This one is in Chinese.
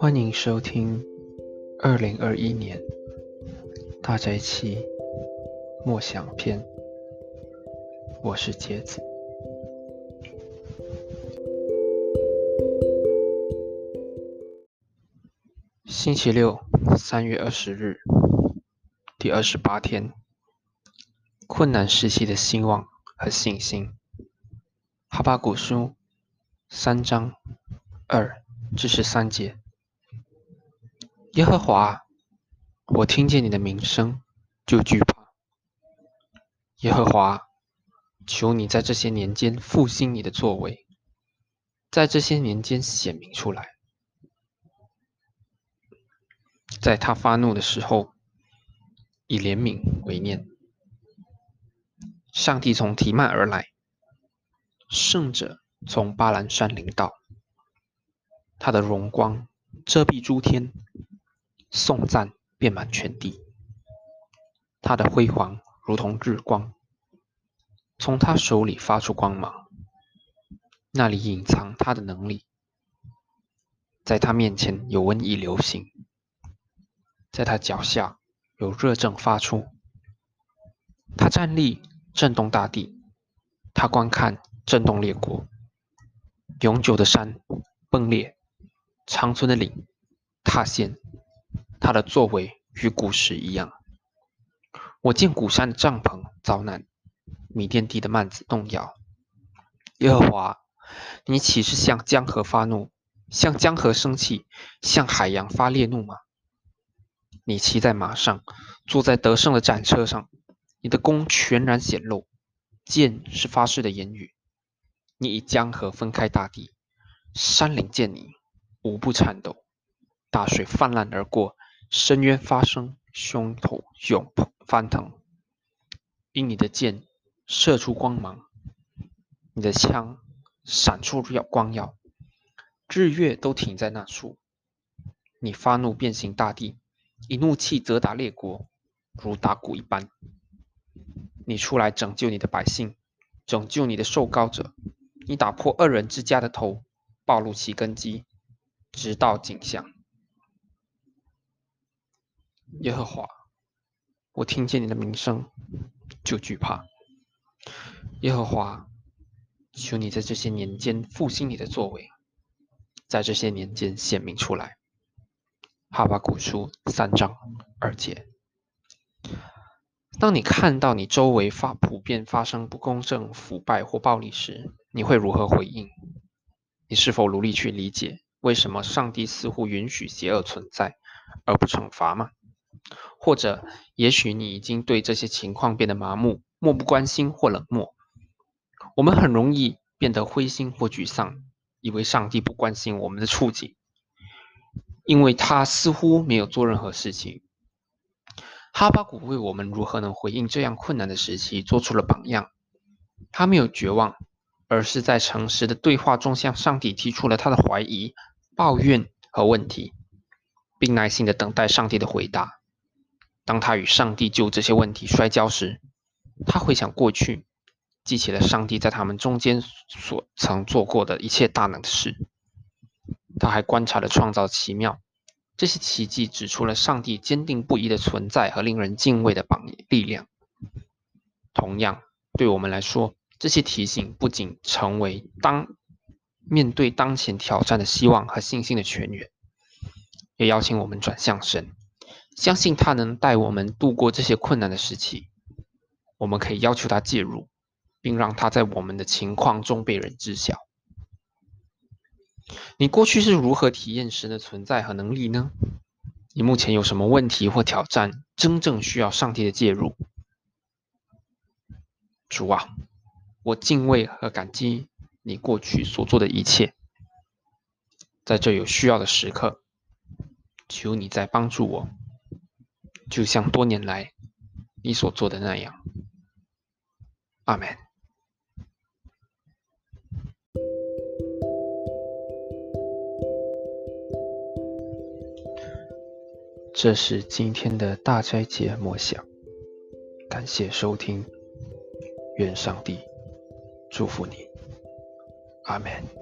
欢迎收听二零二一年大宅期默想篇，我是杰子。星期六，三月二十日，第二十八天，困难时期的希望和信心。哈巴古书三章二至十三节。耶和华，我听见你的名声就惧怕。耶和华，求你在这些年间复兴你的作为，在这些年间显明出来。在他发怒的时候，以怜悯为念。上帝从提曼而来，圣者从巴兰山临到，他的荣光遮蔽诸天。颂赞遍满全地，他的辉煌如同日光，从他手里发出光芒，那里隐藏他的能力，在他面前有瘟疫流行，在他脚下有热症发出，他站立震动大地，他观看震动列国，永久的山崩裂，长存的岭塌陷。他的作为与古时一样。我见古山的帐篷遭难，米甸地的幔子动摇。耶和华，你岂是向江河发怒，向江河生气，向海洋发烈怒吗？你骑在马上，坐在得胜的战车上，你的弓全然显露，剑是发誓的言语。你以江河分开大地，山岭见你，无不颤抖。大水泛滥而过。深渊发生，胸口涌翻腾。因你的剑射出光芒，你的枪闪出耀光耀，日月都停在那处。你发怒变形大地，以怒气责打列国，如打鼓一般。你出来拯救你的百姓，拯救你的受膏者。你打破恶人之家的头，暴露其根基，直到景象。耶和华，我听见你的名声就惧怕。耶和华，求你在这些年间复兴你的作为，在这些年间显明出来。哈巴古书三章二节。当你看到你周围发普遍发生不公正、腐败或暴力时，你会如何回应？你是否努力去理解为什么上帝似乎允许邪恶存在而不惩罚吗？或者，也许你已经对这些情况变得麻木、漠不关心或冷漠。我们很容易变得灰心或沮丧，以为上帝不关心我们的处境，因为他似乎没有做任何事情。哈巴谷为我们如何能回应这样困难的时期做出了榜样。他没有绝望，而是在诚实的对话中向上帝提出了他的怀疑、抱怨和问题，并耐心的等待上帝的回答。当他与上帝就这些问题摔跤时，他回想过去，记起了上帝在他们中间所曾做过的一切大能的事。他还观察了创造奇妙，这些奇迹指出了上帝坚定不移的存在和令人敬畏的榜力量。同样，对我们来说，这些提醒不仅成为当面对当前挑战的希望和信心的泉源，也邀请我们转向神。相信他能带我们度过这些困难的时期。我们可以要求他介入，并让他在我们的情况中被人知晓。你过去是如何体验神的存在和能力呢？你目前有什么问题或挑战，真正需要上帝的介入？主啊，我敬畏和感激你过去所做的一切。在这有需要的时刻，求你再帮助我。就像多年来你所做的那样，阿门。这是今天的大斋节默想，感谢收听，愿上帝祝福你，阿门。